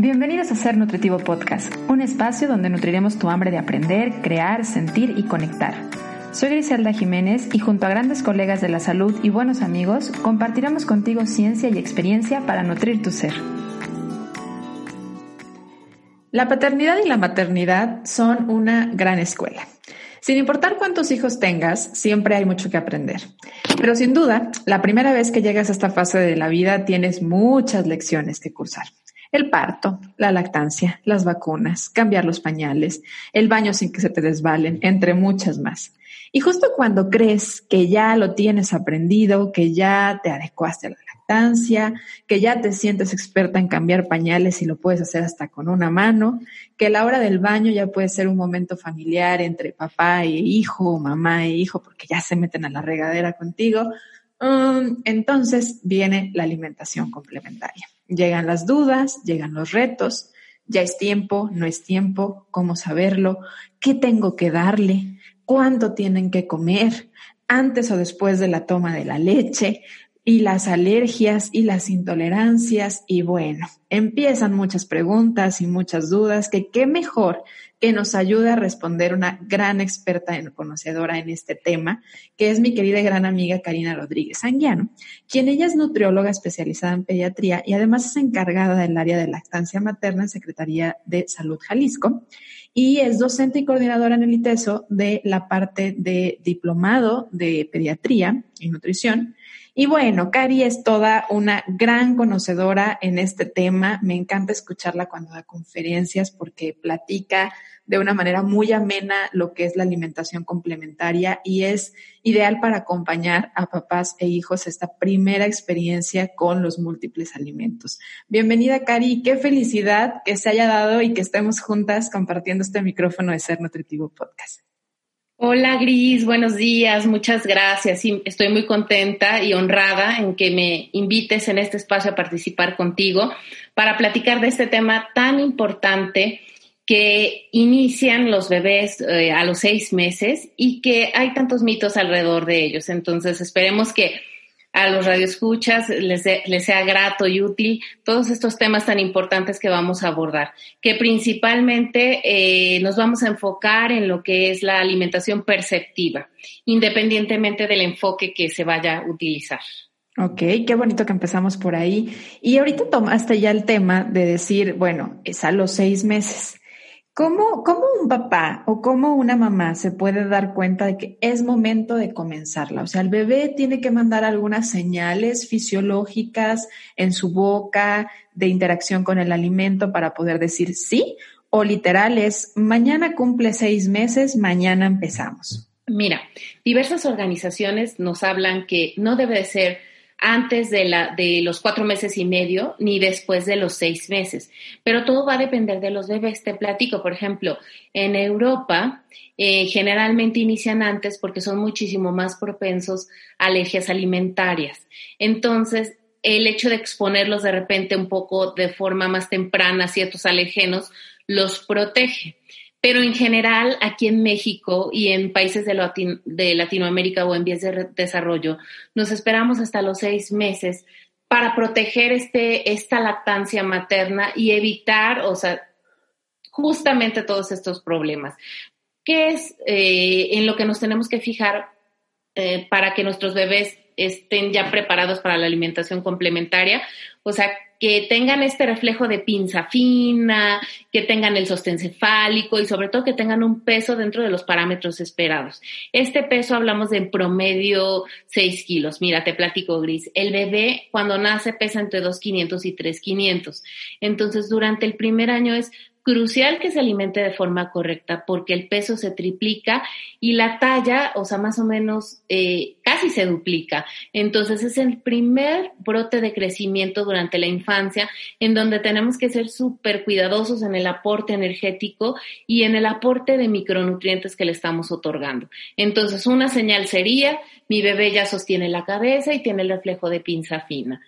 Bienvenidos a Ser Nutritivo Podcast, un espacio donde nutriremos tu hambre de aprender, crear, sentir y conectar. Soy Griselda Jiménez y junto a grandes colegas de la salud y buenos amigos, compartiremos contigo ciencia y experiencia para nutrir tu ser. La paternidad y la maternidad son una gran escuela. Sin importar cuántos hijos tengas, siempre hay mucho que aprender. Pero sin duda, la primera vez que llegas a esta fase de la vida tienes muchas lecciones que cursar. El parto, la lactancia, las vacunas, cambiar los pañales, el baño sin que se te desvalen, entre muchas más. Y justo cuando crees que ya lo tienes aprendido, que ya te adecuaste a la lactancia, que ya te sientes experta en cambiar pañales y lo puedes hacer hasta con una mano, que la hora del baño ya puede ser un momento familiar entre papá e hijo, mamá e hijo, porque ya se meten a la regadera contigo, um, entonces viene la alimentación complementaria. Llegan las dudas, llegan los retos, ya es tiempo, no es tiempo, cómo saberlo, qué tengo que darle, cuánto tienen que comer, antes o después de la toma de la leche, y las alergias y las intolerancias. Y bueno, empiezan muchas preguntas y muchas dudas que qué mejor que nos ayude a responder una gran experta conocedora en este tema, que es mi querida y gran amiga Karina Rodríguez Anguiano, quien ella es nutrióloga especializada en pediatría y además es encargada del área de lactancia materna en Secretaría de Salud Jalisco y es docente y coordinadora en el ITESO de la parte de diplomado de pediatría y nutrición y bueno, Cari es toda una gran conocedora en este tema. Me encanta escucharla cuando da conferencias porque platica de una manera muy amena lo que es la alimentación complementaria y es ideal para acompañar a papás e hijos esta primera experiencia con los múltiples alimentos. Bienvenida, Cari. Qué felicidad que se haya dado y que estemos juntas compartiendo este micrófono de Ser Nutritivo Podcast. Hola Gris, buenos días, muchas gracias. estoy muy contenta y honrada en que me invites en este espacio a participar contigo para platicar de este tema tan importante que inician los bebés eh, a los seis meses y que hay tantos mitos alrededor de ellos. Entonces, esperemos que a los radioescuchas les, les sea grato y útil todos estos temas tan importantes que vamos a abordar, que principalmente eh, nos vamos a enfocar en lo que es la alimentación perceptiva, independientemente del enfoque que se vaya a utilizar. Ok, qué bonito que empezamos por ahí. Y ahorita tomaste ya el tema de decir, bueno, es a los seis meses. ¿Cómo, ¿Cómo, un papá o cómo una mamá se puede dar cuenta de que es momento de comenzarla? O sea, el bebé tiene que mandar algunas señales fisiológicas en su boca de interacción con el alimento para poder decir sí, o literal es mañana cumple seis meses, mañana empezamos. Mira, diversas organizaciones nos hablan que no debe ser antes de, la, de los cuatro meses y medio ni después de los seis meses. Pero todo va a depender de los bebés. Te platico, por ejemplo, en Europa eh, generalmente inician antes porque son muchísimo más propensos a alergias alimentarias. Entonces, el hecho de exponerlos de repente un poco de forma más temprana a ciertos alergenos los protege. Pero en general, aquí en México y en países de, Latinoamérica o en vías de desarrollo, nos esperamos hasta los seis meses para proteger este, esta lactancia materna y evitar, o sea, justamente todos estos problemas. ¿Qué es eh, en lo que nos tenemos que fijar eh, para que nuestros bebés estén ya preparados para la alimentación complementaria? O sea, que tengan este reflejo de pinza fina, que tengan el sostén cefálico y sobre todo que tengan un peso dentro de los parámetros esperados. Este peso hablamos de en promedio 6 kilos. Mira, te platico, Gris. El bebé cuando nace pesa entre 2,500 y 3,500. Entonces, durante el primer año es crucial que se alimente de forma correcta porque el peso se triplica y la talla, o sea, más o menos eh, casi se duplica. Entonces es el primer brote de crecimiento durante la infancia en donde tenemos que ser súper cuidadosos en el aporte energético y en el aporte de micronutrientes que le estamos otorgando. Entonces una señal sería, mi bebé ya sostiene la cabeza y tiene el reflejo de pinza fina.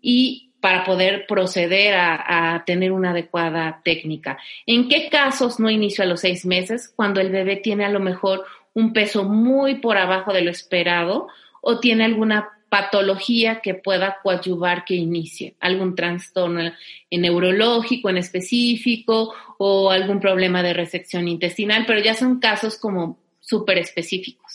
Y para poder proceder a, tener una adecuada técnica. ¿En qué casos no inicio a los seis meses? Cuando el bebé tiene a lo mejor un peso muy por abajo de lo esperado o tiene alguna patología que pueda coadyuvar que inicie, algún trastorno neurológico en específico o algún problema de resección intestinal, pero ya son casos como súper específicos.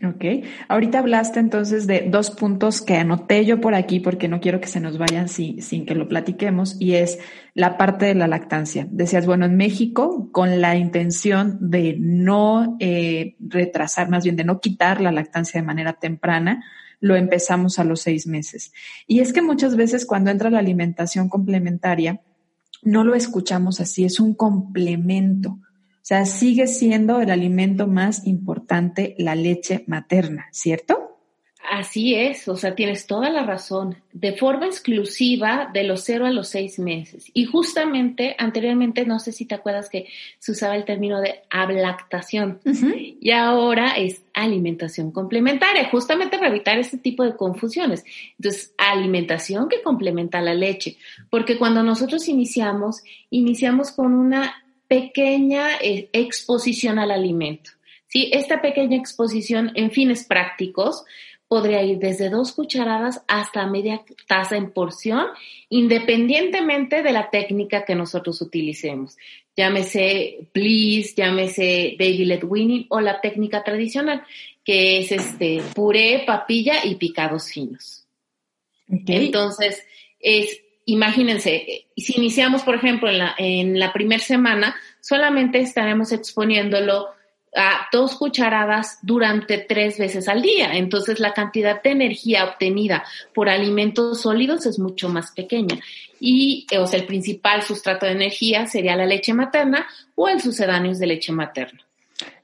Ok, ahorita hablaste entonces de dos puntos que anoté yo por aquí porque no quiero que se nos vayan sin, que lo platiquemos y es la parte de la lactancia. Decías, bueno, en México con la intención de no eh, retrasar, más bien de no quitar la lactancia de manera temprana, lo empezamos a los seis meses. Y es que muchas veces cuando entra la alimentación complementaria, no lo escuchamos así, es un complemento sea, sigue siendo el alimento más importante la leche materna, ¿cierto? Así es, o sea, tienes toda la razón. De forma exclusiva de los cero a los seis meses. Y justamente anteriormente, no sé si te acuerdas que se usaba el término de ablactación. Y ahora es alimentación complementaria, justamente para evitar este tipo de confusiones. Entonces, alimentación que complementa la leche. Porque cuando nosotros iniciamos, iniciamos con una pequeña eh, exposición al alimento. ¿sí? Esta pequeña exposición en fines prácticos podría ir desde dos cucharadas hasta media taza en porción, independientemente de la técnica que nosotros utilicemos. Llámese Bliss, llámese Baby Led Winning o la técnica tradicional, que es este puré, papilla y picados finos. Entonces, es imagínense, si iniciamos, por ejemplo, en la, en la primera semana, solamente estaremos exponiéndolo a dos cucharadas durante tres veces al día. Entonces, la cantidad de energía obtenida por alimentos sólidos es mucho más pequeña. Y, o sea, el principal sustrato de energía sería la leche materna o el sucedáneo de leche materna.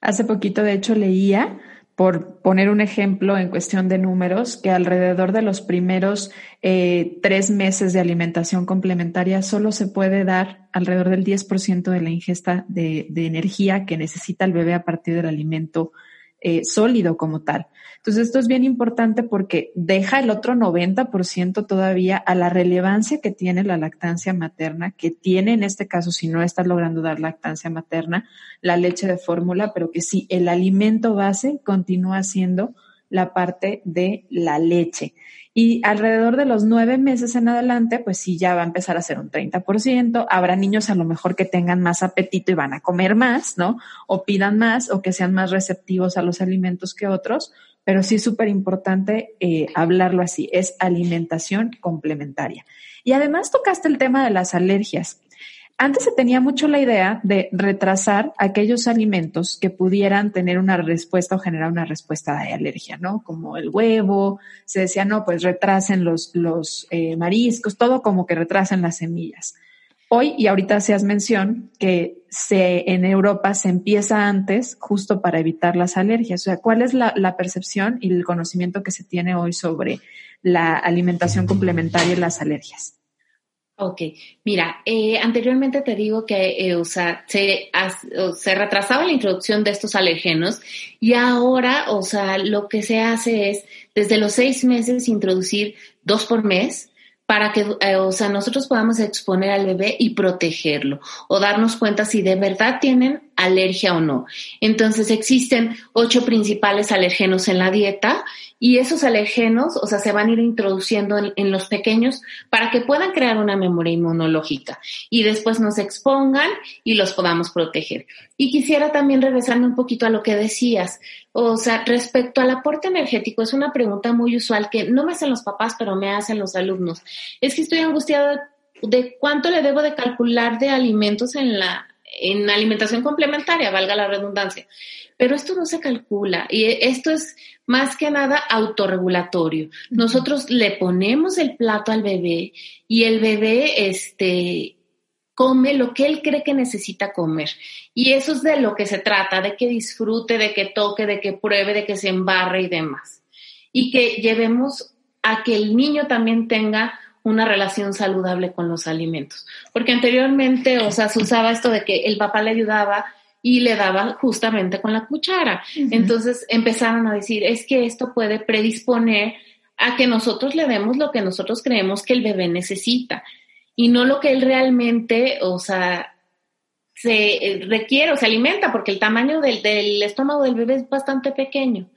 Hace poquito, de hecho, leía por poner un ejemplo en cuestión de números, que alrededor de los primeros eh, tres meses de alimentación complementaria solo se puede dar alrededor del 10% de la ingesta de, de, energía que necesita el bebé a partir del alimento eh, sólido como tal. Entonces, esto es bien importante porque deja el otro 90% todavía a la relevancia que tiene la lactancia materna, que tiene en este caso, si no estás logrando dar lactancia materna, la leche de fórmula, pero que sí, el alimento base continúa siendo la parte de la leche. Y alrededor de los nueve meses en adelante, pues sí, ya va a empezar a ser un 30%. Habrá niños a lo mejor que tengan más apetito y van a comer más, ¿no? O pidan más o que sean más receptivos a los alimentos que otros. Pero sí es súper importante eh, hablarlo así. Es alimentación complementaria. Y además tocaste el tema de las alergias. Antes se tenía mucho la idea de retrasar aquellos alimentos que pudieran tener una respuesta o generar una respuesta de alergia, ¿no? Como el huevo, se decía, no, pues retrasen los, los eh, mariscos, todo como que retrasen las semillas. Hoy, y ahorita hacías mención, que se, en Europa se empieza antes justo para evitar las alergias. O sea, ¿cuál es la, la percepción y el conocimiento que se tiene hoy sobre la alimentación complementaria y las alergias? Ok, mira, eh, anteriormente te digo que eh, o sea, se, se retrasaba la introducción de estos alergenos y ahora, o sea, lo que se hace es desde los seis meses introducir dos por mes para que, eh, o sea, nosotros podamos exponer al bebé y protegerlo o darnos cuenta si de verdad tienen alergia o no. Entonces existen ocho principales alergenos en la dieta y esos alergenos, o sea, se van a ir introduciendo en, los pequeños para que puedan crear una memoria inmunológica y después nos expongan y los podamos proteger. Y quisiera también regresarme un poquito a lo que decías, o sea, respecto al aporte energético, es una pregunta muy usual que no me hacen los papás, pero me hacen los alumnos. Es que estoy angustiada de cuánto le debo de calcular de alimentos en la en alimentación complementaria, valga la redundancia. Pero esto no se calcula y esto es más que nada autorregulatorio. Nosotros le ponemos el plato al bebé y el bebé este, come lo que él cree que necesita comer. Y eso es de lo que se trata, de que disfrute, de que toque, de que pruebe, de que se embarre y demás. Y que llevemos a que el niño también tenga una relación saludable con los alimentos. Porque anteriormente, o sea, se usaba esto de que el papá le ayudaba y le daba justamente con la cuchara. Entonces empezaron a decir, es que esto puede predisponer a que nosotros le demos lo que nosotros creemos que el bebé necesita y no lo que él realmente, o sea, se requiere o se alimenta, porque el tamaño del, del estómago del bebé es bastante pequeño.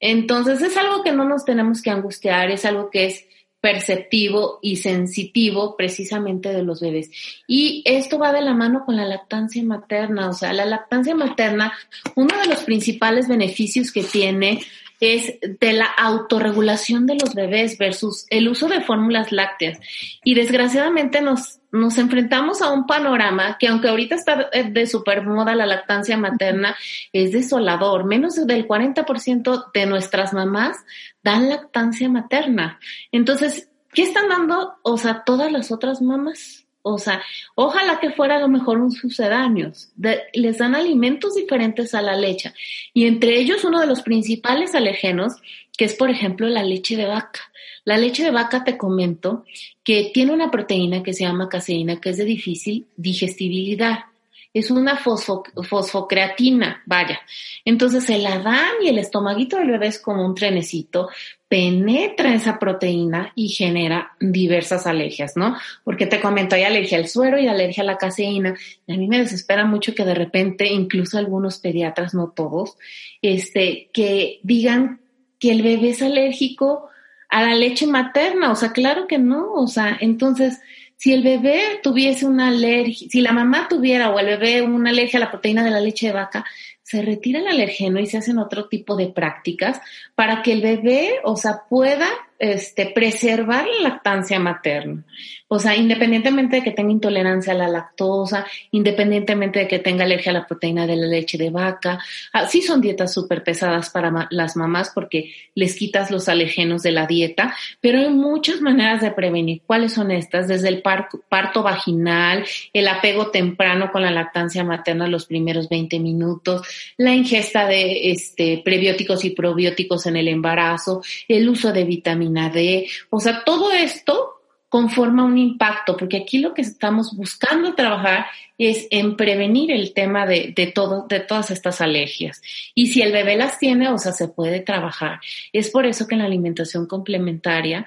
Entonces es algo que no nos tenemos que angustiar, es algo que es perceptivo y sensitivo precisamente de los bebés. Y esto va de la mano con la lactancia materna. O sea, la lactancia materna, uno de los principales beneficios que tiene es de la autorregulación de los bebés versus el uso de fórmulas lácteas. Y desgraciadamente nos, nos enfrentamos a un panorama que aunque ahorita está de super moda la lactancia materna, es desolador. Menos del 40% de nuestras mamás dan lactancia materna. Entonces, ¿qué están dando, o sea, todas las otras mamás? O sea, ojalá que fuera a lo mejor un sucedáneos. les dan alimentos diferentes a la leche. Y entre ellos uno de los principales alergenos, que es por ejemplo la leche de vaca. La leche de vaca, te comento, que tiene una proteína que se llama caseína, que es de difícil digestibilidad es una fosfocreatina, vaya. Entonces se la dan y el estomaguito del bebé es como un trenecito, penetra esa proteína y genera diversas alergias, ¿no? Porque te comento, hay alergia al suero y alergia a la caseína. Y a mí me desespera mucho que de repente, incluso algunos pediatras, no todos, este, que digan que el bebé es alérgico a la leche materna. O sea, claro que no. O sea, entonces, si el bebé tuviese una alergia, si la mamá tuviera o el bebé una alergia a la proteína de la leche de vaca, se retira el alergeno y se hacen otro tipo de prácticas para que el bebé, o sea, pueda este, preservar la lactancia materna. O sea, independientemente de que tenga intolerancia a la lactosa, independientemente de que tenga alergia a la proteína de la leche de vaca. Ah, sí son dietas súper pesadas para las mamás porque les quitas los alergenos de la dieta, pero hay muchas maneras de prevenir. ¿Cuáles son estas? Desde el parto vaginal, el apego temprano con la lactancia materna los primeros 20 minutos, la ingesta de este, prebióticos y probióticos en el embarazo, el uso de vitaminas D, o sea, todo esto conforma un impacto, porque aquí lo que estamos buscando trabajar es en prevenir el tema de, de, todo, de todas estas alergias. Y si el bebé las tiene, o sea, se puede trabajar. Es por eso que en la alimentación complementaria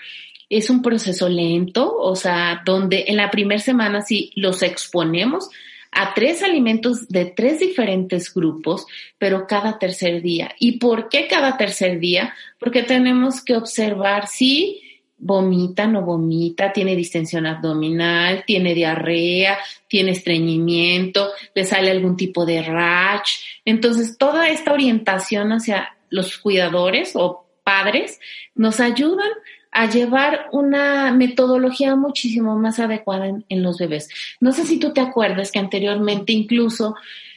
es un proceso lento, o sea, donde en la primera semana sí los exponemos a tres alimentos de tres diferentes grupos, pero cada tercer día. ¿Y por qué cada tercer día? Porque tenemos que observar si vomita, no vomita, tiene distensión abdominal, tiene diarrea, tiene estreñimiento, le sale algún tipo de rash. Entonces, toda esta orientación hacia los cuidadores o padres nos ayudan a llevar una metodología muchísimo más adecuada en, los bebés. No sé si tú te acuerdas que anteriormente incluso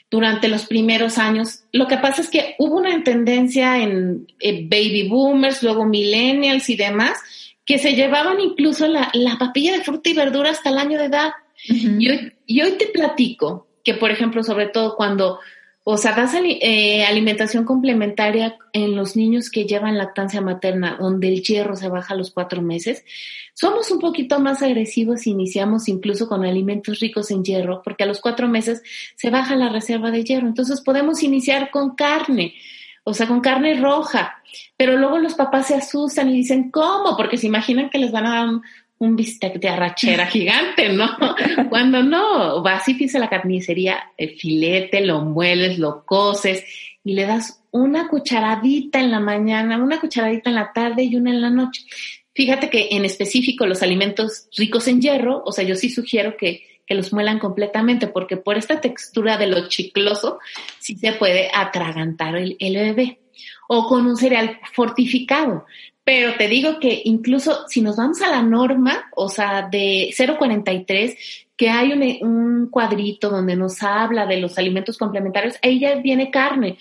durante los primeros años, lo que pasa es que hubo una tendencia en, baby boomers, luego millennials y demás, que se llevaban incluso la, papilla de fruta y verdura hasta el año de edad. y, hoy, y hoy te platico que, por ejemplo, sobre todo cuando o sea, das eh, alimentación complementaria en los niños que llevan lactancia materna, donde el hierro se baja a los cuatro meses. Somos un poquito más agresivos y iniciamos incluso con alimentos ricos en hierro, porque a los cuatro meses se baja la reserva de hierro. Entonces podemos iniciar con carne, o sea, con carne roja. Pero luego los papás se asustan y dicen, ¿cómo? Porque se imaginan que les van a dar un bistec de arrachera gigante, ¿no? Cuando no, vas y piensas la carnicería, el filete, lo mueles, lo coces y le das una cucharadita en la mañana, una cucharadita en la tarde y una en la noche. Fíjate que en específico los alimentos ricos en hierro, o sea, yo sí sugiero que, que los muelan completamente porque por esta textura de lo chicloso sí se puede atragantar el, el bebé. O con un cereal fortificado. Pero te digo que incluso si nos vamos a la norma, o sea, de 0,43, que hay un, cuadrito donde nos habla de los alimentos complementarios, ahí ya viene carne,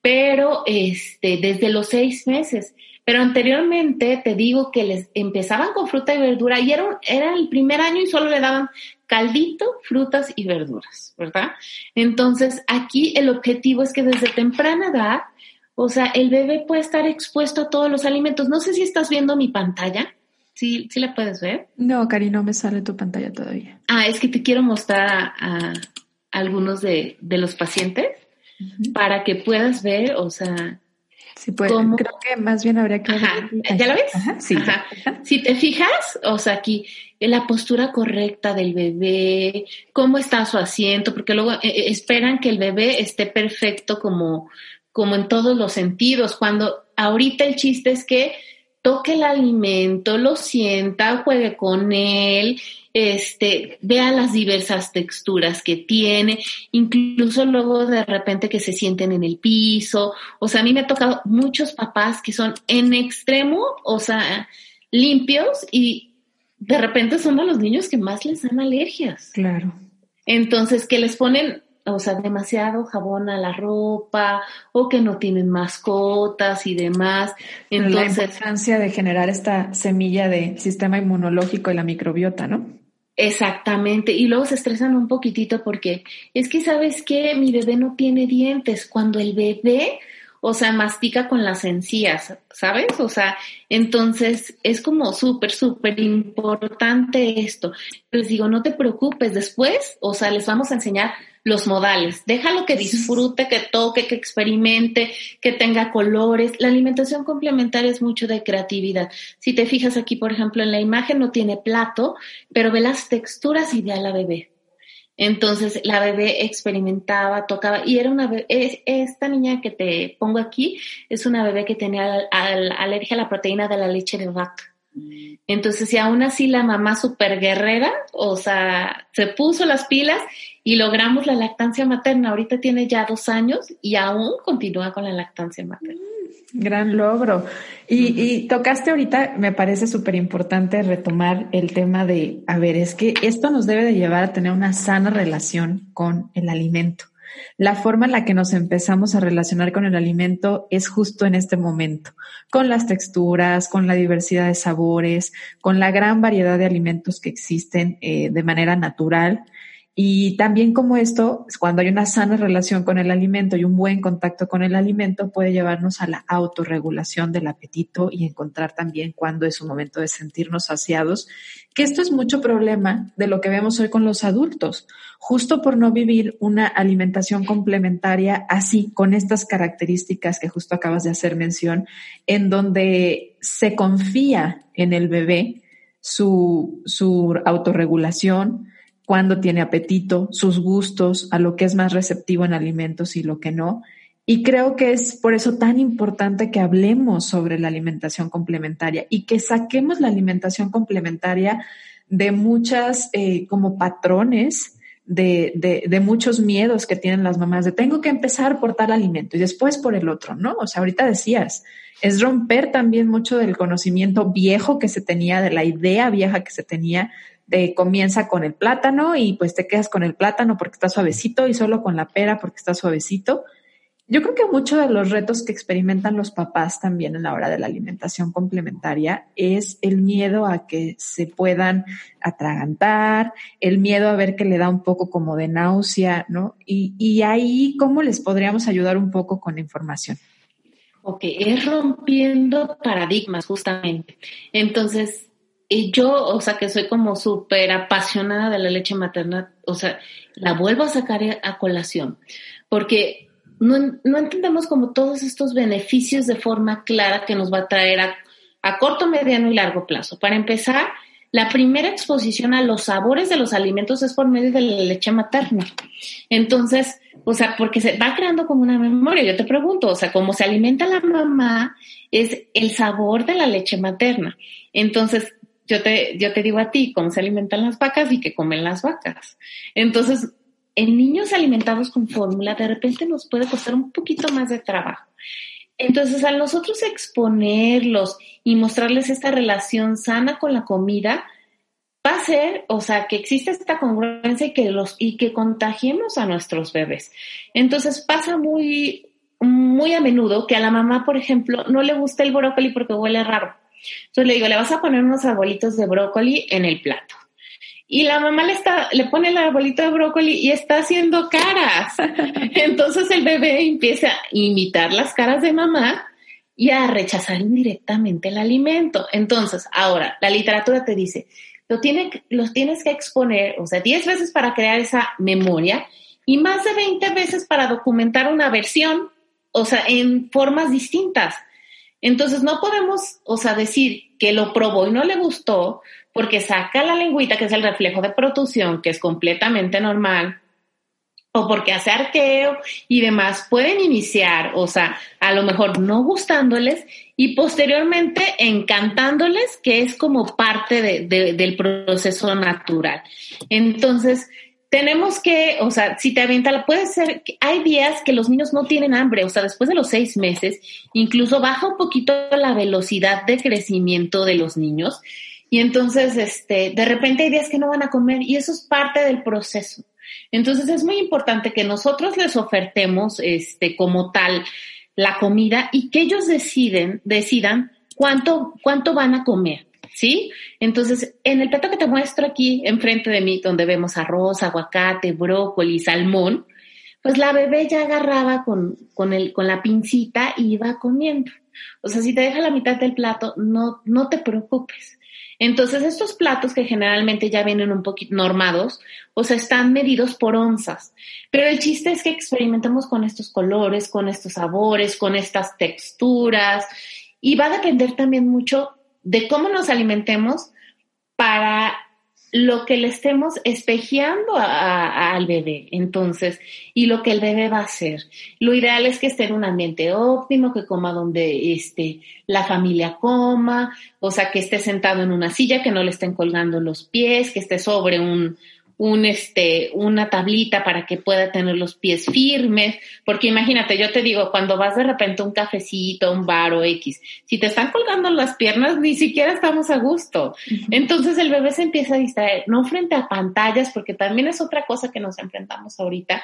pero este, desde los seis meses. Pero anteriormente te digo que les empezaban con fruta y verdura y era, era el primer año y solo le daban caldito, frutas y verduras, ¿verdad? Entonces aquí el objetivo es que desde temprana edad o sea, el bebé puede estar expuesto a todos los alimentos. No sé si estás viendo mi pantalla. ¿Sí, sí la puedes ver? No, Cari, no me sale tu pantalla todavía. Ah, es que te quiero mostrar a, algunos de, los pacientes para que puedas ver, o sea, Sí, pues creo que más bien habría que... ¿Ya lo ves? sí. Si te fijas, o sea, aquí la postura correcta del bebé, cómo está su asiento, porque luego eh, eh, esperan que el bebé esté perfecto como como en todos los sentidos, cuando ahorita el chiste es que toque el alimento, lo sienta, juegue con él, este, vea las diversas texturas que tiene, incluso luego de repente que se sienten en el piso. O sea, a mí me ha tocado muchos papás que son en extremo, o sea, limpios y de repente son a los niños que más les dan alergias. Claro. Entonces, que les ponen o sea, demasiado jabón a la ropa o que no tienen mascotas y demás. Entonces, la importancia de generar esta semilla de sistema inmunológico y la microbiota, ¿no? Exactamente, y luego se estresan un poquitito porque es que, ¿sabes qué? Mi bebé no tiene dientes. Cuando el bebé o sea, mastica con las encías, ¿sabes? O sea, entonces es como súper, súper importante esto. Les digo, no te preocupes, después, o sea, les vamos a enseñar los modales. Déjalo que disfrute, que toque, que experimente, que tenga colores. La alimentación complementaria es mucho de creatividad. Si te fijas aquí, por ejemplo, en la imagen no tiene plato, pero ve las texturas y ve a la bebé. Entonces la bebé experimentaba, tocaba y era una bebé, esta niña que te pongo aquí es una bebé que tenía alergia a la proteína de la leche de vaca. Entonces, si aún así la mamá super guerrera, o sea, se puso las pilas y logramos la lactancia materna. Ahorita tiene ya dos años y aún continúa con la lactancia materna. Gran logro. Y, tocaste ahorita, me parece súper importante retomar el tema de, a ver, es que esto nos debe de llevar a tener una sana relación con el alimento. La forma en la que nos empezamos a relacionar con el alimento es justo en este momento, con las texturas, con la diversidad de sabores, con la gran variedad de alimentos que existen eh, de manera natural y también como esto, cuando hay una sana relación con el alimento y un buen contacto con el alimento, puede llevarnos a la autorregulación del apetito y encontrar también cuándo es un momento de sentirnos saciados, que esto es mucho problema de lo que vemos hoy con los adultos, justo por no vivir una alimentación complementaria así, con estas características que justo acabas de hacer mención, en donde se confía en el bebé su, su autorregulación, cuándo tiene apetito, sus gustos, a lo que es más receptivo en alimentos y lo que no. Y creo que es por eso tan importante que hablemos sobre la alimentación complementaria y que saquemos la alimentación complementaria de muchas eh, como patrones de, de, de, muchos miedos que tienen las mamás de tengo que empezar por tal alimento y después por el otro, ¿no? O sea, ahorita decías, es romper también mucho del conocimiento viejo que se tenía, de la idea vieja que se tenía te comienza con el plátano y pues te quedas con el plátano porque está suavecito y solo con la pera porque está suavecito. Yo creo que muchos de los retos que experimentan los papás también en la hora de la alimentación complementaria es el miedo a que se puedan atragantar, el miedo a ver que le da un poco como de náusea, ¿no? Y, y ahí, ¿cómo les podríamos ayudar un poco con la información? Ok, es rompiendo paradigmas justamente. Entonces, yo, o sea, que soy como súper apasionada de la leche materna, o sea, la vuelvo a sacar a colación, porque no, no entendemos como todos estos beneficios de forma clara que nos va a traer a, a corto, mediano y largo plazo. Para empezar, la primera exposición a los sabores de los alimentos es por medio de la leche materna. Entonces, o sea, porque se va creando como una memoria. Yo te pregunto, o sea, cómo se alimenta la mamá es el sabor de la leche materna. Entonces, yo te, yo te digo a ti cómo se alimentan las vacas y qué comen las vacas. Entonces, en niños alimentados con fórmula, de repente nos puede costar un poquito más de trabajo. Entonces, al nosotros exponerlos y mostrarles esta relación sana con la comida, va a ser, o sea, que existe esta congruencia y que los y que contagiemos a nuestros bebés. Entonces pasa muy muy a menudo que a la mamá, por ejemplo, no le gusta el brócoli porque huele raro. Entonces le digo, le vas a poner unos arbolitos de brócoli en el plato. Y la mamá le, está, le pone el arbolito de brócoli y está haciendo caras. Entonces el bebé empieza a imitar las caras de mamá y a rechazar indirectamente el alimento. Entonces, ahora, la literatura te dice, lo tiene, los tienes que exponer, o sea, 10 veces para crear esa memoria y más de 20 veces para documentar una versión, o sea, en formas distintas. Entonces no podemos, o sea, decir que lo probó y no le gustó porque saca la lengüita, que es el reflejo de producción, que es completamente normal, o porque hace arqueo y demás, pueden iniciar, o sea, a lo mejor no gustándoles y posteriormente encantándoles, que es como parte de, del proceso natural. Entonces, tenemos que, o sea, si te avienta, puede ser, que hay días que los niños no tienen hambre, o sea, después de los seis meses, incluso baja un poquito la velocidad de crecimiento de los niños. Y entonces, este, de repente hay días que no van a comer y eso es parte del proceso. Entonces es muy importante que nosotros les ofertemos este, como tal la comida y que ellos deciden, decidan cuánto, cuánto van a comer. ¿Sí? Entonces, en el plato que te muestro aquí enfrente de mí, donde vemos arroz, aguacate, brócoli, salmón, pues la bebé ya agarraba con, con, el, con la pincita y iba comiendo. O sea, si te deja la mitad del plato, no, no te preocupes. Entonces, estos platos que generalmente ya vienen un poquito normados, o sea, están medidos por onzas. Pero el chiste es que experimentemos con estos colores, con estos sabores, con estas texturas. Y va a depender también mucho de cómo nos alimentemos para lo que le estemos espejeando al bebé, entonces, y lo que el bebé va a hacer. Lo ideal es que esté en un ambiente óptimo, que coma donde este, la familia coma, o sea, que esté sentado en una silla, que no le estén colgando los pies, que esté sobre un, un, este, una tablita para que pueda tener los pies firmes, porque imagínate, yo te digo, cuando vas de repente a un cafecito, un bar o X, si te están colgando las piernas, ni siquiera estamos a gusto. Entonces el bebé se empieza a distraer, no frente a pantallas, porque también es otra cosa que nos enfrentamos ahorita,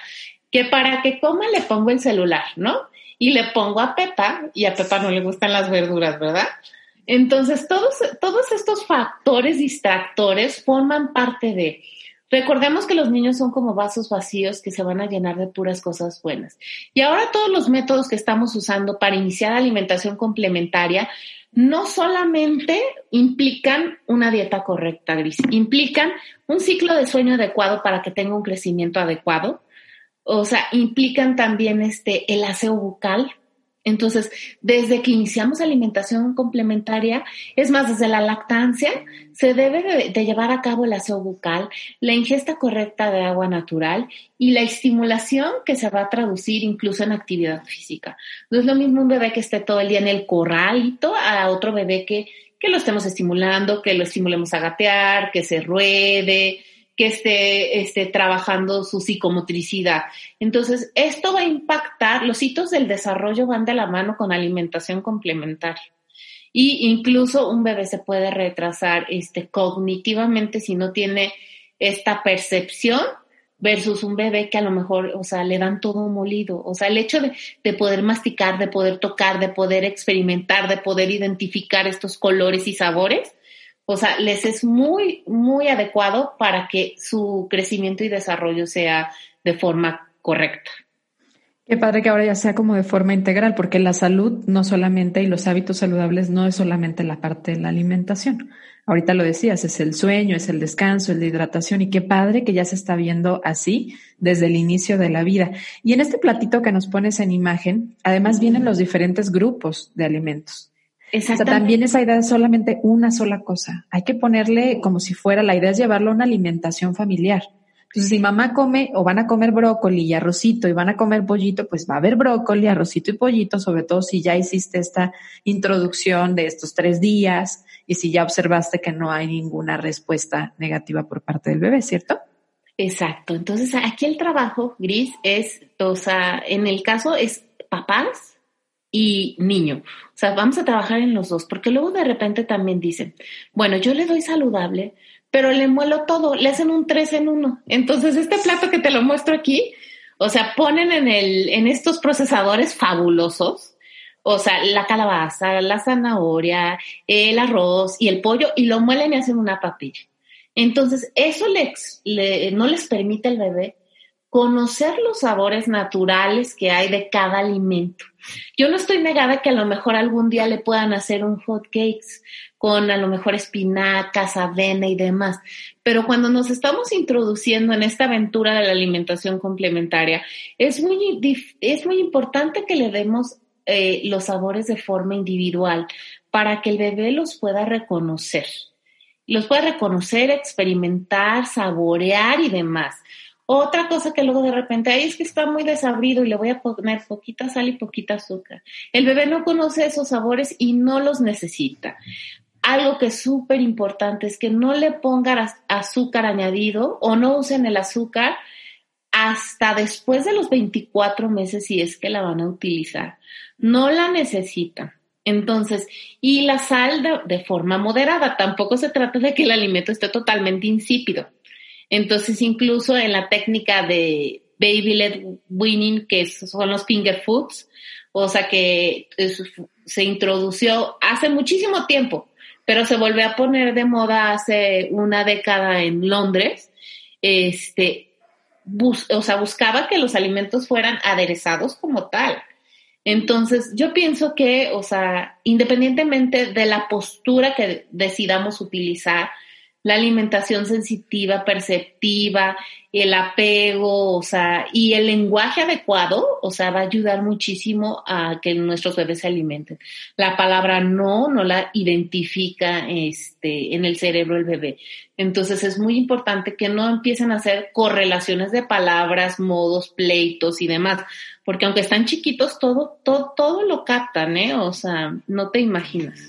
que para que coma le pongo el celular, ¿no? Y le pongo a Pepa, y a Pepa no le gustan las verduras, ¿verdad? Entonces, todos, todos estos factores distractores forman parte de, Recordemos que los niños son como vasos vacíos que se van a llenar de puras cosas buenas. Y ahora todos los métodos que estamos usando para iniciar alimentación complementaria no solamente implican una dieta correcta, Gris, implican un ciclo de sueño adecuado para que tenga un crecimiento adecuado. O sea, implican también este, el aseo bucal, entonces, desde que iniciamos alimentación complementaria, es más, desde la lactancia, se debe de, llevar a cabo el aseo bucal, la ingesta correcta de agua natural y la estimulación que se va a traducir incluso en actividad física. No es lo mismo un bebé que esté todo el día en el corralito a otro bebé que, que lo estemos estimulando, que lo estimulemos a gatear, que se ruede, que esté, esté trabajando su psicomotricidad. Entonces, esto va a impactar, los hitos del desarrollo van de la mano con alimentación complementaria. Y incluso un bebé se puede retrasar este, cognitivamente si no tiene esta percepción versus un bebé que a lo mejor, o sea, le dan todo molido. O sea, el hecho de, de, poder masticar, de poder tocar, de poder experimentar, de poder identificar estos colores y sabores, o sea, les es muy, muy adecuado para que su crecimiento y desarrollo sea de forma correcta. Qué padre que ahora ya sea como de forma integral, porque la salud no solamente y los hábitos saludables no es solamente la parte de la alimentación. Ahorita lo decías, es el sueño, es el descanso, el de hidratación y qué padre que ya se está viendo así desde el inicio de la vida. Y en este platito que nos pones en imagen, además vienen los diferentes grupos de alimentos. O sea, también esa idea es solamente una sola cosa. Hay que ponerle como si fuera, la idea es llevarlo a una alimentación familiar. Entonces, si mamá come o van a comer brócoli y arrocito y van a comer pollito, pues va a haber brócoli, arrocito y pollito, sobre todo si ya hiciste esta introducción de estos tres días y si ya observaste que no hay ninguna respuesta negativa por parte del bebé, ¿cierto? Exacto. Entonces, aquí el trabajo, Gris, es, o sea, en el caso es papás y niño. O sea, vamos a trabajar en los dos, porque luego de repente también dicen, bueno, yo le doy saludable, pero le muelo todo, le hacen un tres en uno. Entonces, este plato que te lo muestro aquí, o sea, ponen en, el, en estos procesadores fabulosos, o sea, la calabaza, la zanahoria, el arroz y el pollo, y lo muelen y hacen una papilla. Entonces, eso le, no les permite al bebé conocer los sabores naturales que hay de cada alimento. Yo no estoy negada que a lo mejor algún día le puedan hacer un hot cakes con a lo mejor espinacas, avena y demás, pero cuando nos estamos introduciendo en esta aventura de la alimentación complementaria, es muy, es muy importante que le demos eh, los sabores de forma individual para que el bebé los pueda reconocer. Los pueda reconocer, experimentar, saborear y demás. Otra cosa que luego de repente, ahí es que está muy desabrido y le voy a poner poquita sal y poquita azúcar. El bebé no conoce esos sabores y no los necesita. Algo que es súper importante es que no le pongan azúcar añadido o no usen el azúcar hasta después de los 24 meses si es que la van a utilizar. No la necesitan. Entonces, y la sal de, forma moderada, tampoco se trata de que el alimento esté totalmente insípido. Entonces, incluso en la técnica de baby led weaning, que son los finger foods, o sea que se introdució hace muchísimo tiempo, pero se volvió a poner de moda hace una década en Londres. Este, o sea, buscaba que los alimentos fueran aderezados como tal. Entonces, yo pienso que, o sea, independientemente de la postura que decidamos utilizar, la alimentación sensitiva, perceptiva, el apego, o sea, y el lenguaje adecuado, o sea, va a ayudar muchísimo a que nuestros bebés se alimenten. La palabra no no la identifica este en el cerebro del bebé. Entonces es muy importante que no empiecen a hacer correlaciones de palabras, modos, pleitos y demás, porque aunque están chiquitos todo todo todo lo captan, ¿eh? O sea, no te imaginas.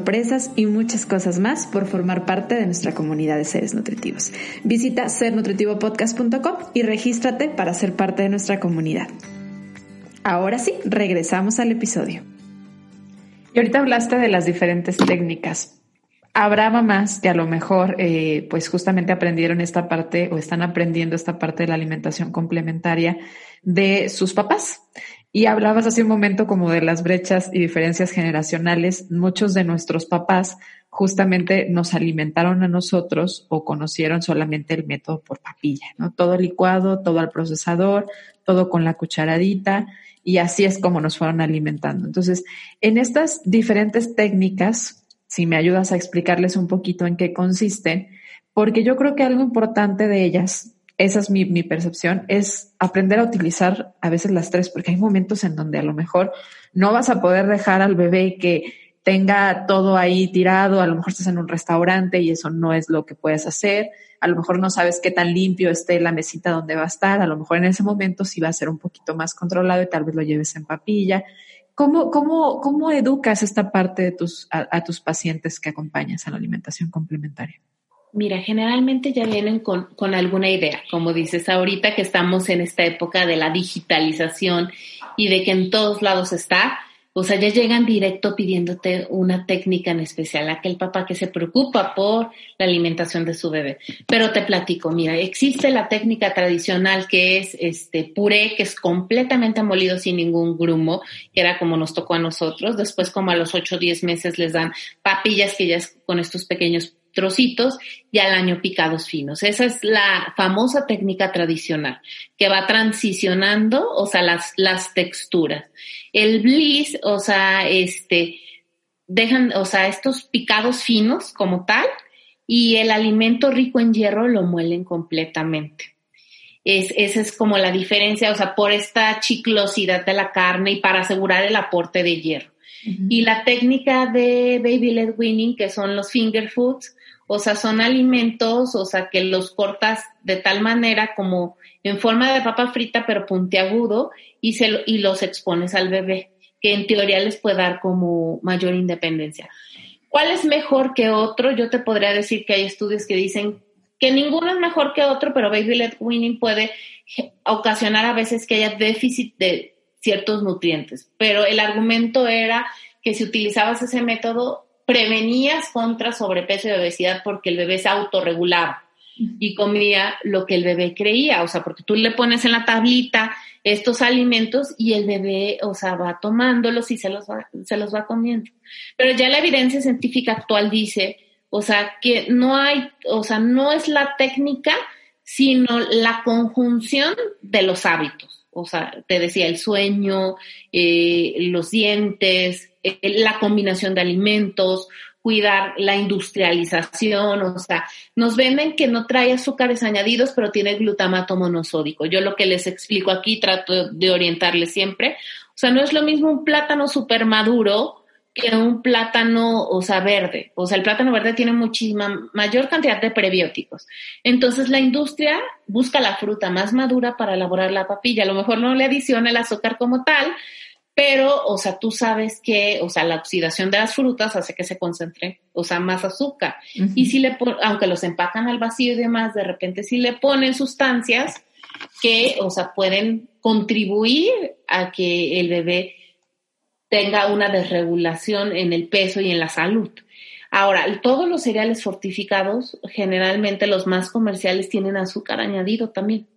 y muchas cosas más por formar parte de nuestra comunidad de seres nutritivos. Visita sernutritivopodcast.com y regístrate para ser parte de nuestra comunidad. Ahora sí, regresamos al episodio. Y ahorita hablaste de las diferentes técnicas. Habrá mamás que a lo mejor, eh, pues justamente aprendieron esta parte o están aprendiendo esta parte de la alimentación complementaria de sus papás. Y hablabas hace un momento como de las brechas y diferencias generacionales. Muchos de nuestros papás justamente nos alimentaron a nosotros o conocieron solamente el método por papilla, ¿no? Todo licuado, todo al procesador, todo con la cucharadita y así es como nos fueron alimentando. Entonces, en estas diferentes técnicas, si me ayudas a explicarles un poquito en qué consisten, porque yo creo que algo importante de ellas esa es mi, percepción, es aprender a utilizar a veces las tres, porque hay momentos en donde a lo mejor no vas a poder dejar al bebé que tenga todo ahí tirado, a lo mejor estás en un restaurante y eso no es lo que puedes hacer, a lo mejor no sabes qué tan limpio esté la mesita donde va a estar, a lo mejor en ese momento sí va a ser un poquito más controlado y tal vez lo lleves en papilla. ¿Cómo, cómo, cómo educas esta parte de tus, a tus pacientes que acompañas a la alimentación complementaria? Mira, generalmente ya vienen con, con, alguna idea, como dices ahorita que estamos en esta época de la digitalización y de que en todos lados está, o sea, ya llegan directo pidiéndote una técnica en especial, aquel papá que se preocupa por la alimentación de su bebé. Pero te platico, mira, existe la técnica tradicional que es este puré, que es completamente molido sin ningún grumo, que era como nos tocó a nosotros. Después, como a los 8 o 10 meses, les dan papillas que ya es con estos pequeños trocitos y al año picados finos. Esa es la famosa técnica tradicional que va transicionando, o sea, las, las texturas. El bliss, o sea, este, dejan, o sea, estos picados finos como tal y el alimento rico en hierro lo muelen completamente. Es, esa es como la diferencia, o sea, por esta chiclosidad de la carne y para asegurar el aporte de hierro. Y la técnica de baby led weaning, que son los finger foods, o sea, son alimentos, o sea, que los cortas de tal manera como en forma de papa frita, pero puntiagudo, y, se, y los expones al bebé, que en teoría les puede dar como mayor independencia. ¿Cuál es mejor que otro? Yo te podría decir que hay estudios que dicen que ninguno es mejor que otro, pero baby led weaning puede ocasionar a veces que haya déficit de ciertos nutrientes. Pero el argumento era que si utilizabas ese método, prevenías contra sobrepeso y obesidad porque el bebé se autorregulaba y comía lo que el bebé creía, o sea, porque tú le pones en la tablita estos alimentos y el bebé, o sea, va tomándolos y se los va, se los va comiendo. Pero ya la evidencia científica actual dice, o sea, que no hay, o sea, no es la técnica sino la conjunción de los hábitos. O sea, te decía, el sueño, eh, los dientes, la combinación de alimentos, cuidar la industrialización, o sea, nos venden que no trae azúcares añadidos, pero tiene glutamato monosódico. Yo lo que les explico aquí, trato de orientarles siempre, o sea, no es lo mismo un plátano súper maduro que un plátano, o sea, verde. O sea, el plátano verde tiene muchísima mayor cantidad de prebióticos. Entonces, la industria busca la fruta más madura para elaborar la papilla. A lo mejor no le adiciona el azúcar como tal, pero, o sea, tú sabes que, o sea, la oxidación de las frutas hace que se concentre, o sea, más azúcar. Y si le, aunque los empacan al vacío y demás, de repente si le ponen sustancias que, o sea, pueden contribuir a que el bebé tenga una desregulación en el peso y en la salud. Ahora, todos los cereales fortificados, generalmente los más comerciales, tienen azúcar añadido también.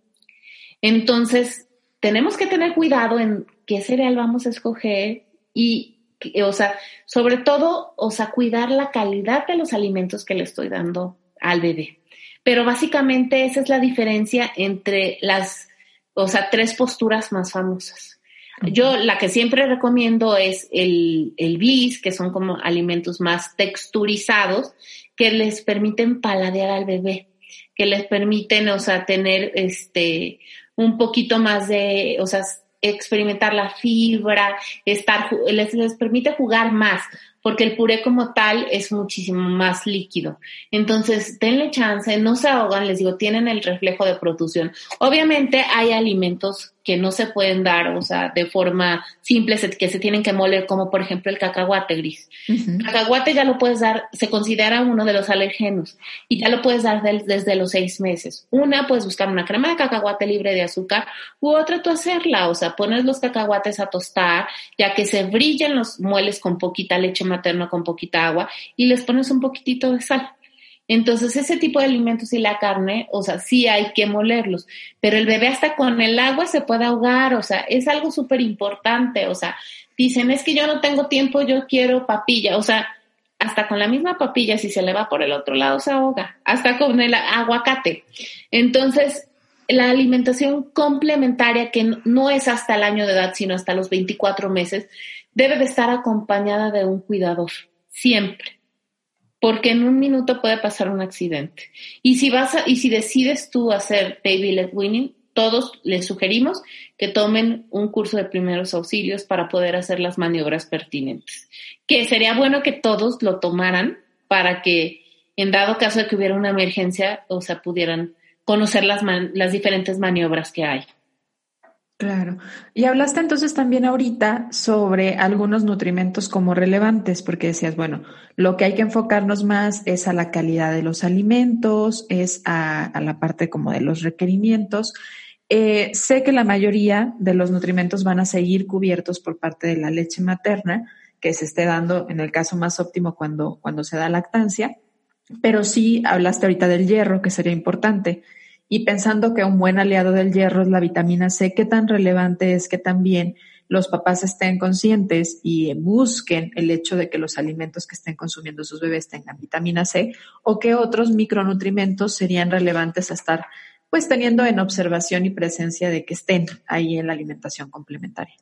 Entonces, tenemos que tener cuidado en qué cereal vamos a escoger y, o sea, sobre todo, o sea, cuidar la calidad de los alimentos que le estoy dando al bebé. Pero básicamente esa es la diferencia entre las, o sea, tres posturas más famosas. Yo la que siempre recomiendo es el, el bliss, que son como alimentos más texturizados, que les permiten paladear al bebé, que les permiten, o sea, tener este un poquito más de, o sea, experimentar la fibra, estar, les, les permite jugar más, porque el puré como tal es muchísimo más líquido. Entonces, denle chance, no se ahogan, les digo, tienen el reflejo de producción. Obviamente hay alimentos que no se pueden dar, o sea, de forma simple, que se tienen que moler, como por ejemplo el cacahuate gris. Cacahuate ya lo puedes dar, se considera uno de los alergenos y ya lo puedes dar desde los seis meses. Una, puedes buscar una crema de cacahuate libre de azúcar u otra tú hacerla, o sea, pones los cacahuates a tostar, ya que se brillen los mueles con poquita leche materna, con poquita agua y les pones un poquitito de sal. Entonces, ese tipo de alimentos y la carne, o sea, sí hay que molerlos, pero el bebé hasta con el agua se puede ahogar, o sea, es algo súper importante, o sea, dicen, es que yo no tengo tiempo, yo quiero papilla, o sea, hasta con la misma papilla, si se le va por el otro lado, se ahoga, hasta con el aguacate. Entonces, la alimentación complementaria, que no es hasta el año de edad, sino hasta los 24 meses, debe de estar acompañada de un cuidador, siempre porque en un minuto puede pasar un accidente. Y si vas y si decides tú hacer baby led winning, todos les sugerimos que tomen un curso de primeros auxilios para poder hacer las maniobras pertinentes. Que sería bueno que todos lo tomaran para que en dado caso de que hubiera una emergencia, o sea, pudieran conocer las, las diferentes maniobras que hay. Claro. Y hablaste entonces también ahorita sobre algunos nutrimentos como relevantes, porque decías, bueno, lo que hay que enfocarnos más es a la calidad de los alimentos, es a, la parte como de los requerimientos. Eh, sé que la mayoría de los nutrimentos van a seguir cubiertos por parte de la leche materna, que se esté dando en el caso más óptimo cuando, cuando se da lactancia, pero sí hablaste ahorita del hierro, que sería importante. Y pensando que un buen aliado del hierro es la vitamina C, ¿qué tan relevante es que también los papás estén conscientes y busquen el hecho de que los alimentos que estén consumiendo sus bebés tengan vitamina C o qué otros micronutrimentos serían relevantes a estar pues teniendo en observación y presencia de que estén ahí en la alimentación complementaria?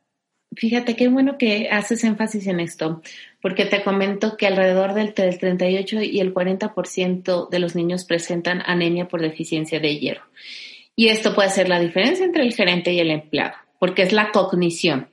Fíjate qué bueno que haces énfasis en esto, porque te comento que alrededor del, 38 y el 40% de los niños presentan anemia por deficiencia de hierro. Y esto puede ser la diferencia entre el gerente y el empleado, porque es la cognición.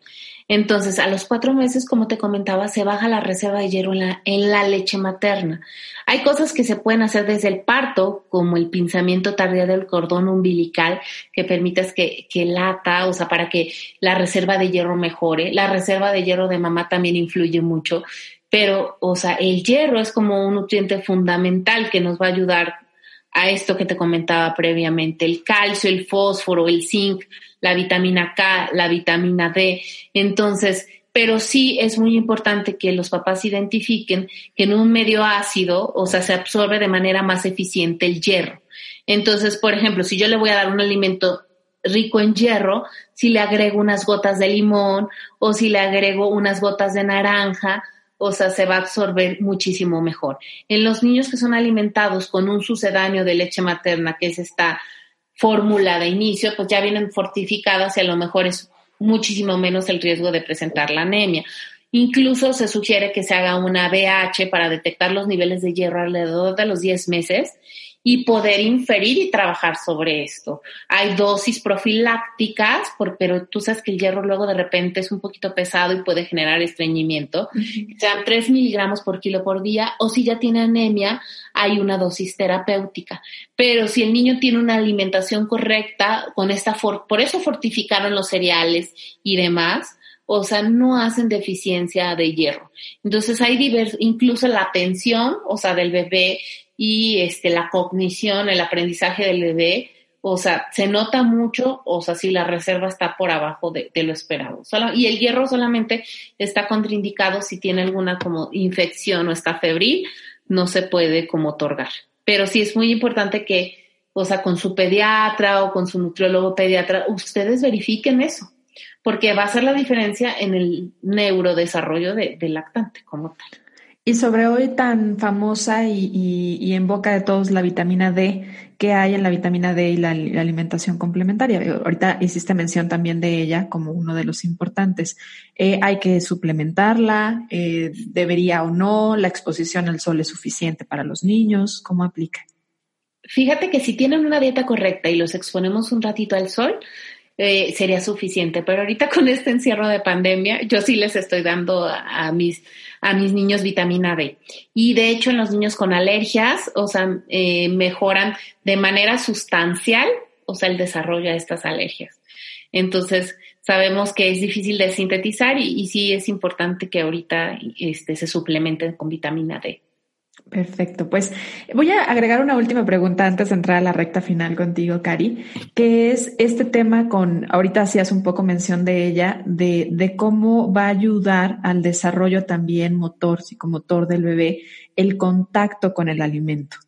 Entonces, a los cuatro meses, como te comentaba, se baja la reserva de hierro en la, leche materna. Hay cosas que se pueden hacer desde el parto, como el pinzamiento tardío del cordón umbilical, que permitas que, que lata, o sea, para que la reserva de hierro mejore. La reserva de hierro de mamá también influye mucho, pero, o sea, el hierro es como un nutriente fundamental que nos va a ayudar a esto que te comentaba previamente, el calcio, el fósforo, el zinc, la vitamina K, la vitamina D. Entonces, pero sí es muy importante que los papás identifiquen que en un medio ácido, o sea, se absorbe de manera más eficiente el hierro. Entonces, por ejemplo, si yo le voy a dar un alimento rico en hierro, si le agrego unas gotas de limón o si le agrego unas gotas de naranja, o sea, se va a absorber muchísimo mejor. En los niños que son alimentados con un sucedáneo de leche materna, que es esta fórmula de inicio, pues ya vienen fortificadas y a lo mejor es muchísimo menos el riesgo de presentar la anemia. Incluso se sugiere que se haga una BH para detectar los niveles de hierro alrededor de los 10 meses y poder inferir y trabajar sobre esto. Hay dosis profilácticas, pero tú sabes que el hierro luego de repente es un poquito pesado y puede generar estreñimiento. Sean 3 miligramos por kilo por día o si ya tiene anemia, hay una dosis terapéutica. Pero si el niño tiene una alimentación correcta, con esta por eso fortificaron los cereales y demás, o sea, no hacen deficiencia de hierro. Entonces hay diversos, incluso la atención, o sea, del bebé y este, la cognición, el aprendizaje del bebé, o sea, se nota mucho, o sea, si la reserva está por abajo de, lo esperado. y el hierro solamente está contraindicado si tiene alguna como infección o está febril, no se puede como otorgar. Pero sí es muy importante que, o sea, con su pediatra o con su nutriólogo pediatra, ustedes verifiquen eso, porque va a ser la diferencia en el neurodesarrollo del lactante como tal. Y sobre hoy tan famosa y, en boca de todos la vitamina D, ¿qué hay en la vitamina D y la, alimentación complementaria? Ahorita hiciste mención también de ella como uno de los importantes. Eh, ¿Hay que suplementarla? Eh, ¿Debería o no? ¿La exposición al sol es suficiente para los niños? ¿Cómo aplica? Fíjate que si tienen una dieta correcta y los exponemos un ratito al sol, eh, sería suficiente. Pero ahorita con este encierro de pandemia, yo sí les estoy dando a mis a mis niños vitamina D. Y de hecho en los niños con alergias, o sea, eh, mejoran de manera sustancial, o sea, el desarrollo de estas alergias. Entonces, sabemos que es difícil de sintetizar y, y sí es importante que ahorita este, se suplementen con vitamina D. Perfecto. Pues voy a agregar una última pregunta antes de entrar a la recta final contigo, Cari, que es este tema con, ahorita hacías un poco mención de ella, de, de cómo va a ayudar al desarrollo también motor, psicomotor del bebé, el contacto con el alimento.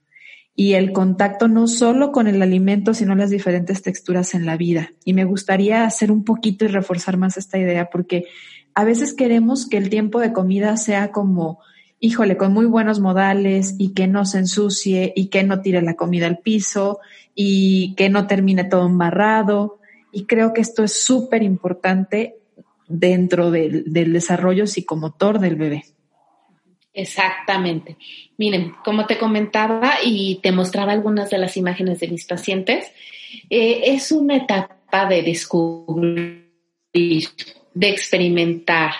Y el contacto no solo con el alimento, sino las diferentes texturas en la vida. Y me gustaría hacer un poquito y reforzar más esta idea, porque a veces queremos que el tiempo de comida sea como, híjole, con muy buenos modales y que no se ensucie y que no tire la comida al piso y que no termine todo embarrado. Y creo que esto es súper importante dentro del, desarrollo psicomotor del bebé. Exactamente. Miren, como te comentaba y te mostraba algunas de las imágenes de mis pacientes, eh, es una etapa de descubrir, de experimentar,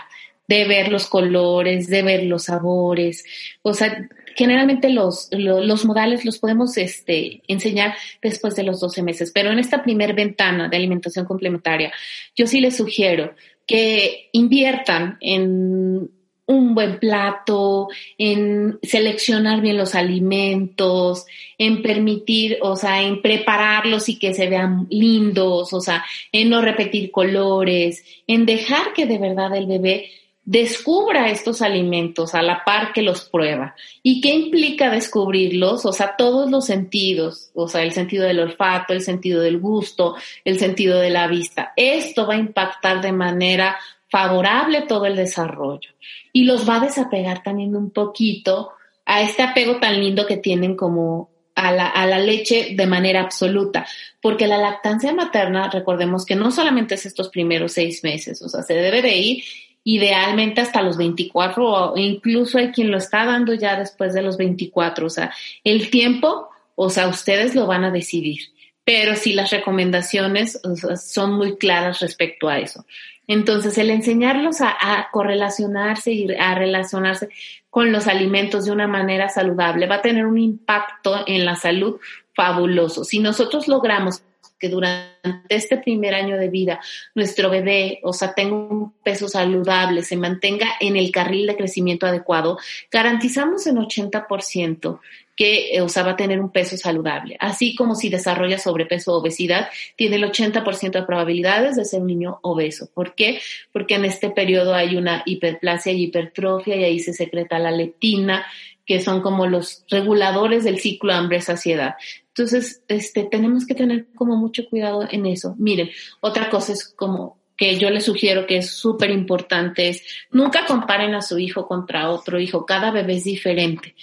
de ver los colores, de ver los sabores. O sea, generalmente los, los, modales los podemos este, enseñar después de los 12 meses, pero en esta primer ventana de alimentación complementaria, yo sí les sugiero que inviertan en un buen plato, en seleccionar bien los alimentos, en permitir, o sea, en prepararlos y que se vean lindos, o sea, en no repetir colores, en dejar que de verdad el bebé descubra estos alimentos a la par que los prueba. ¿Y qué implica descubrirlos? O sea, todos los sentidos, o sea, el sentido del olfato, el sentido del gusto, el sentido de la vista. Esto va a impactar de manera favorable todo el desarrollo y los va a desapegar también un poquito a este apego tan lindo que tienen como a la, a la, leche de manera absoluta, porque la lactancia materna, recordemos que no solamente es estos primeros seis meses, o sea, se debe de ir idealmente hasta los 24 o incluso hay quien lo está dando ya después de los 24. O sea, el tiempo, o sea, ustedes lo van a decidir, pero sí las recomendaciones son muy claras respecto a eso. Entonces, el enseñarlos a, correlacionarse y a relacionarse con los alimentos de una manera saludable va a tener un impacto en la salud fabuloso. Si nosotros logramos que durante este primer año de vida nuestro bebé, o sea, tenga un peso saludable, se mantenga en el carril de crecimiento adecuado, garantizamos en 80% que, o sea, va a tener un peso saludable. Así como si desarrolla sobrepeso o obesidad, tiene el 80% de probabilidades de ser un niño obeso. ¿Por qué? Porque en este periodo hay una hiperplasia y hipertrofia y ahí se secreta la leptina, que son como los reguladores del ciclo hambre-saciedad. Entonces, este, tenemos que tener como mucho cuidado en eso. Miren, otra cosa es como que yo les sugiero que es súper importante es nunca comparen a su hijo contra otro hijo, cada bebé es diferente.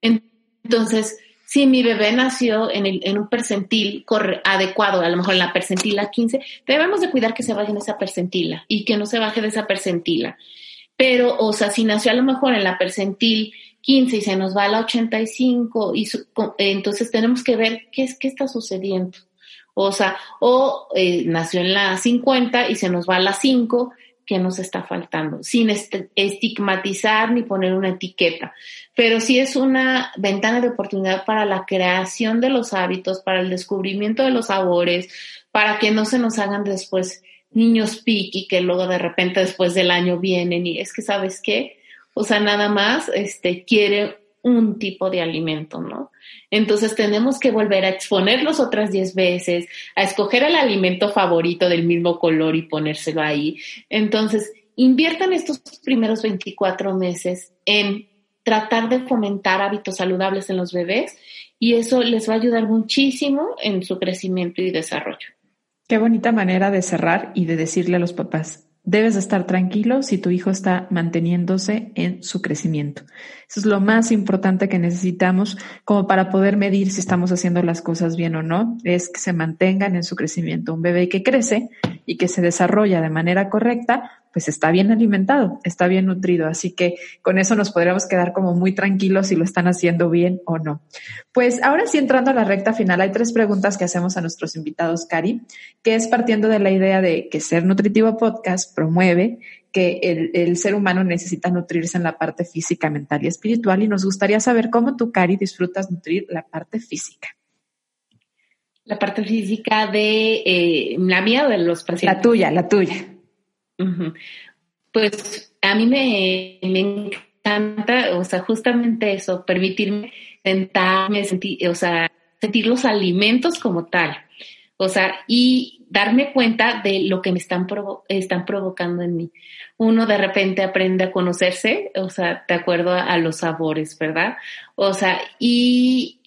Entonces, si mi bebé nació en, el, en un percentil adecuado, a lo mejor en la percentila 15, debemos de cuidar que se vaya en esa percentila y que no se baje de esa percentila. Pero, o sea, si nació a lo mejor en la percentil 15 y se nos va a la 85, y entonces tenemos que ver qué es qué está sucediendo. O sea, o eh, nació en la 50 y se nos va a la 5, que nos está faltando, sin estigmatizar ni poner una etiqueta. Pero sí es una ventana de oportunidad para la creación de los hábitos, para el descubrimiento de los sabores, para que no se nos hagan después niños piqui que luego de repente después del año vienen y es que sabes qué, o sea, nada más este quiere un tipo de alimento, ¿no? Entonces tenemos que volver a exponerlos otras 10 veces, a escoger el alimento favorito del mismo color y ponérselo ahí. Entonces, inviertan estos primeros 24 meses en tratar de fomentar hábitos saludables en los bebés y eso les va a ayudar muchísimo en su crecimiento y desarrollo. Qué bonita manera de cerrar y de decirle a los papás, Debes estar tranquilo si tu hijo está manteniéndose en su crecimiento. Eso es lo más importante que necesitamos como para poder medir si estamos haciendo las cosas bien o no, es que se mantengan en su crecimiento. Un bebé que crece y que se desarrolla de manera correcta pues está bien alimentado, está bien nutrido. Así que con eso nos podríamos quedar como muy tranquilos si lo están haciendo bien o no. Pues ahora sí, entrando a la recta final, hay tres preguntas que hacemos a nuestros invitados, Cari, que es partiendo de la idea de que Ser Nutritivo Podcast promueve que el, ser humano necesita nutrirse en la parte física, mental y espiritual. Y nos gustaría saber cómo tú, Cari, disfrutas nutrir la parte física. La parte física de eh, la mía o de los pacientes. La tuya, la tuya. Pues a mí me, encanta, o sea, justamente eso, permitirme sentarme, sentir, o sea, sentir los alimentos como tal, o sea, y darme cuenta de lo que me están, están provocando en mí. Uno de repente aprende a conocerse, o sea, de acuerdo a los sabores, ¿verdad? O sea, y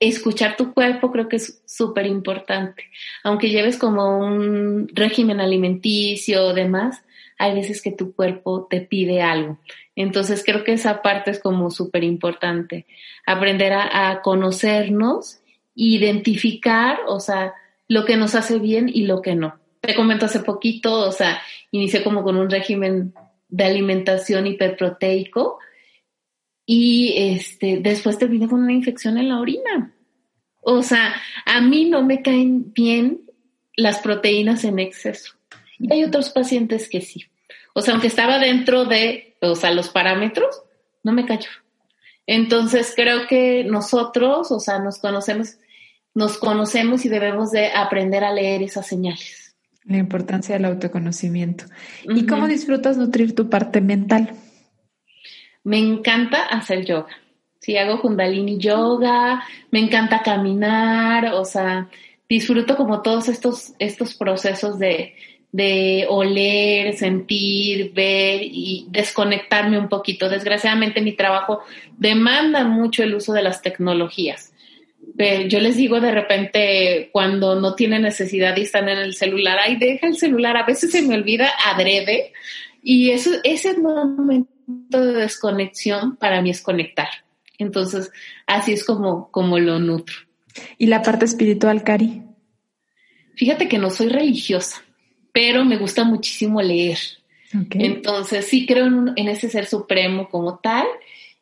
escuchar tu cuerpo creo que es súper importante. Aunque lleves como un régimen alimenticio o demás, hay veces que tu cuerpo te pide algo. Entonces creo que esa parte es como súper importante. Aprender a, conocernos, identificar, o sea, lo que nos hace bien y lo que no. Te comento hace poquito, o sea, inicié como con un régimen de alimentación hiperproteico y este, después terminé con una infección en la orina. O sea, a mí no me caen bien las proteínas en exceso. Y hay otros pacientes que sí. O sea, aunque estaba dentro de, o sea, los parámetros, no me cayó. Entonces creo que nosotros, o sea, nos conocemos, nos conocemos y debemos de aprender a leer esas señales. La importancia del autoconocimiento. ¿Y cómo disfrutas nutrir tu parte mental? Me encanta hacer yoga. Sí, hago kundalini yoga, me encanta caminar, o sea, disfruto como todos estos, estos procesos de, de oler, sentir, ver y desconectarme un poquito. Desgraciadamente mi trabajo demanda mucho el uso de las tecnologías. Pero yo les digo de repente cuando no tienen necesidad y están en el celular, ay, deja el celular, a veces se me olvida adrede y eso, ese momento de desconexión para mí es conectar. Entonces, así es como, como lo nutro. ¿Y la parte espiritual, Cari? Fíjate que no soy religiosa, pero me gusta muchísimo leer. Entonces, sí creo en, ese ser supremo como tal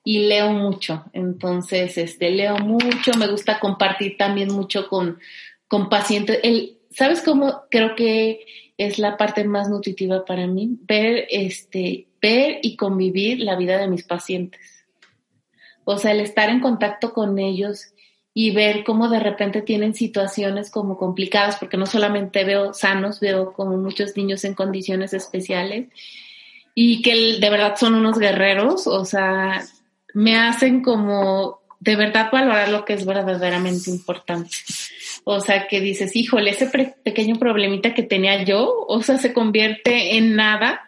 y leo mucho. Entonces, este, leo mucho, me gusta compartir también mucho con, con pacientes. El, ¿Sabes cómo creo que es la parte más nutritiva para mí? Ver, este, ver y convivir la vida de mis pacientes o sea, el estar en contacto con ellos y ver cómo de repente tienen situaciones como complicadas, porque no solamente veo sanos, veo como muchos niños en condiciones especiales y que de verdad son unos guerreros, o sea, me hacen como de verdad valorar lo que es verdaderamente importante. O sea, que dices, híjole, ese pequeño problemita que tenía yo, o sea, se convierte en nada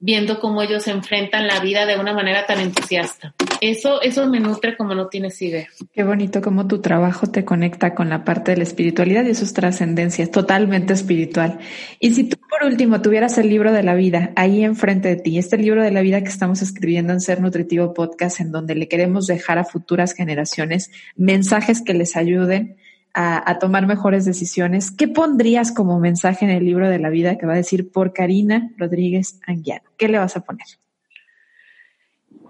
viendo cómo ellos enfrentan la vida de una manera tan entusiasta. Eso, eso me nutre como no tienes idea. Qué bonito cómo tu trabajo te conecta con la parte de la espiritualidad y eso es trascendencia, totalmente espiritual. Y si tú por último tuvieras el libro de la vida ahí enfrente de ti, este libro de la vida que estamos escribiendo en Ser Nutritivo Podcast, en donde le queremos dejar a futuras generaciones mensajes que les ayuden a, tomar mejores decisiones, ¿qué pondrías como mensaje en el libro de la vida que va a decir por Karina Rodríguez Anguiano? ¿Qué le vas a poner?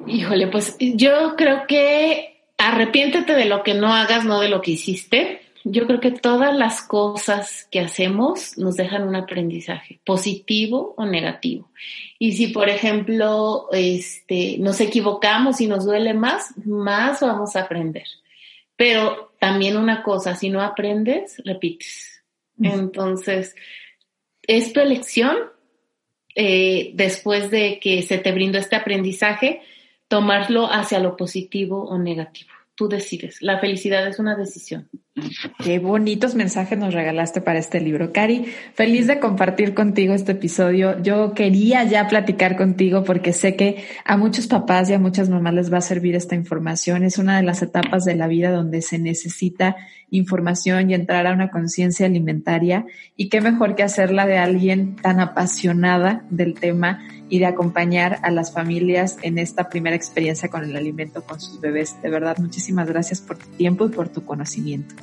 Híjole, pues yo creo que arrepiéntete de lo que no hagas, no de lo que hiciste. Yo creo que todas las cosas que hacemos nos dejan un aprendizaje, positivo o negativo. Y si, por ejemplo, este, nos equivocamos y nos duele más, más vamos a aprender. Pero también una cosa, si no aprendes, repites. Entonces, es tu elección eh, después de que se te brindó este aprendizaje, tomarlo hacia lo positivo o negativo. Tú decides. La felicidad es una decisión. Qué bonitos mensajes nos regalaste para este libro. Cari, feliz de compartir contigo este episodio. Yo quería ya platicar contigo porque sé que a muchos papás y a muchas mamás les va a servir esta información. Es una de las etapas de la vida donde se necesita información y entrar a una conciencia alimentaria. Y qué mejor que hacerla de alguien tan apasionada del tema y de acompañar a las familias en esta primera experiencia con el alimento con sus bebés. De verdad, muchísimas gracias por tu tiempo y por tu conocimiento.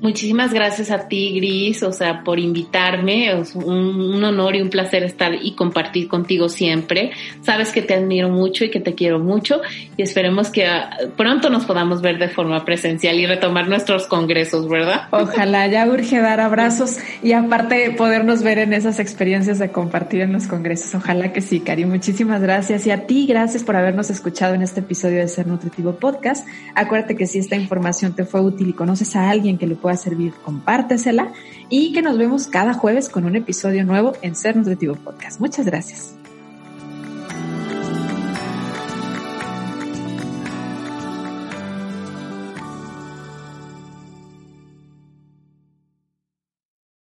Muchísimas gracias a ti, Gris, o sea, por invitarme. Es un, honor y un placer estar y compartir contigo siempre. Sabes que te admiro mucho y que te quiero mucho y esperemos que ah, pronto nos podamos ver de forma presencial y retomar nuestros congresos, ¿verdad? Ojalá, ya urge dar abrazos y aparte podernos ver en esas experiencias de compartir en los congresos. Ojalá que sí, Cari. Muchísimas gracias y a ti, gracias por habernos escuchado en este episodio de Ser Nutritivo Podcast. Acuérdate que si esta información te fue útil y conoces a alguien que le pueda a servir, compártesela y que nos vemos cada jueves con un episodio nuevo en Ser Nutritivo Podcast. Muchas gracias.